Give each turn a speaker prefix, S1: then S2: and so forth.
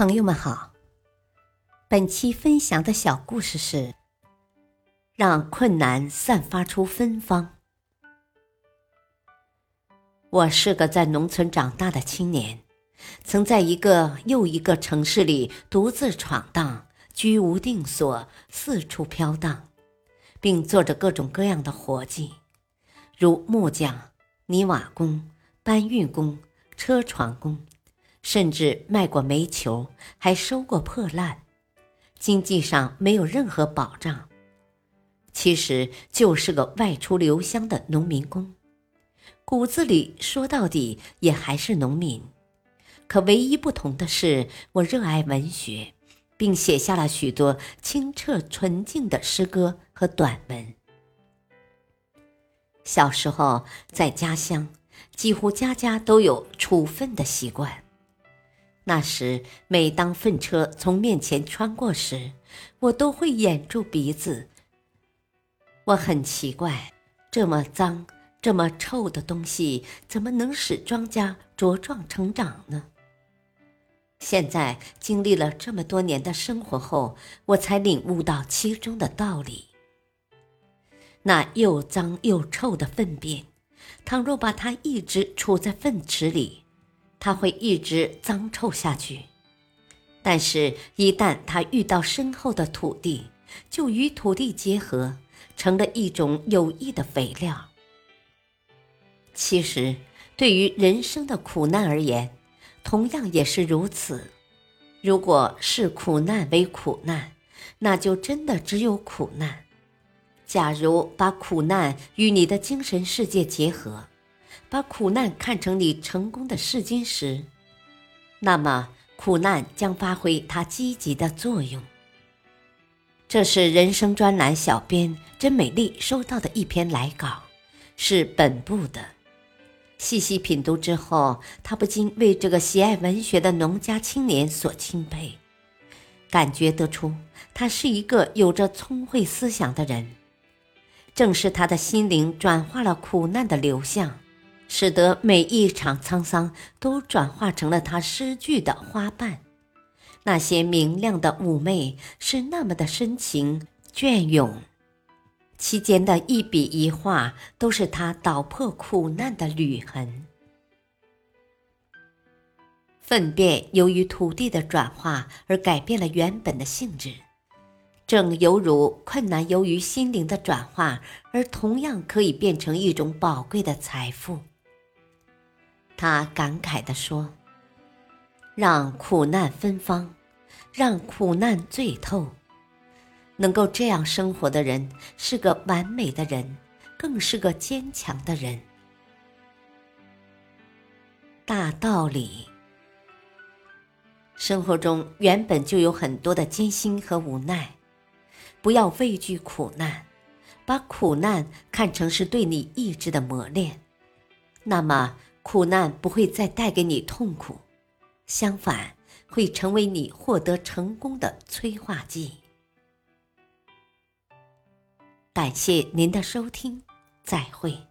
S1: 朋友们好，本期分享的小故事是：让困难散发出芬芳。我是个在农村长大的青年，曾在一个又一个城市里独自闯荡，居无定所，四处飘荡，并做着各种各样的活计，如木匠、泥瓦工、搬运工、车床工。甚至卖过煤球，还收过破烂，经济上没有任何保障。其实就是个外出留乡的农民工，骨子里说到底也还是农民。可唯一不同的是，我热爱文学，并写下了许多清澈纯净的诗歌和短文。小时候在家乡，几乎家家都有处分的习惯。那时，每当粪车从面前穿过时，我都会掩住鼻子。我很奇怪，这么脏、这么臭的东西，怎么能使庄稼茁壮成长呢？现在经历了这么多年的生活后，我才领悟到其中的道理。那又脏又臭的粪便，倘若把它一直储在粪池里，它会一直脏臭下去，但是，一旦它遇到深厚的土地，就与土地结合，成了一种有益的肥料。其实，对于人生的苦难而言，同样也是如此。如果视苦难为苦难，那就真的只有苦难。假如把苦难与你的精神世界结合，把苦难看成你成功的试金石，那么苦难将发挥它积极的作用。这是人生专栏小编甄美丽收到的一篇来稿，是本部的。细细品读之后，他不禁为这个喜爱文学的农家青年所钦佩，感觉得出他是一个有着聪慧思想的人。正是他的心灵转化了苦难的流向。使得每一场沧桑都转化成了他诗句的花瓣，那些明亮的妩媚是那么的深情隽永，其间的一笔一画都是他捣破苦难的履痕。粪便由于土地的转化而改变了原本的性质，正犹如困难由于心灵的转化而同样可以变成一种宝贵的财富。他感慨地说：“让苦难芬芳，让苦难醉透。能够这样生活的人，是个完美的人，更是个坚强的人。大道理，生活中原本就有很多的艰辛和无奈，不要畏惧苦难，把苦难看成是对你意志的磨练，那么。”苦难不会再带给你痛苦，相反，会成为你获得成功的催化剂。感谢您的收听，再会。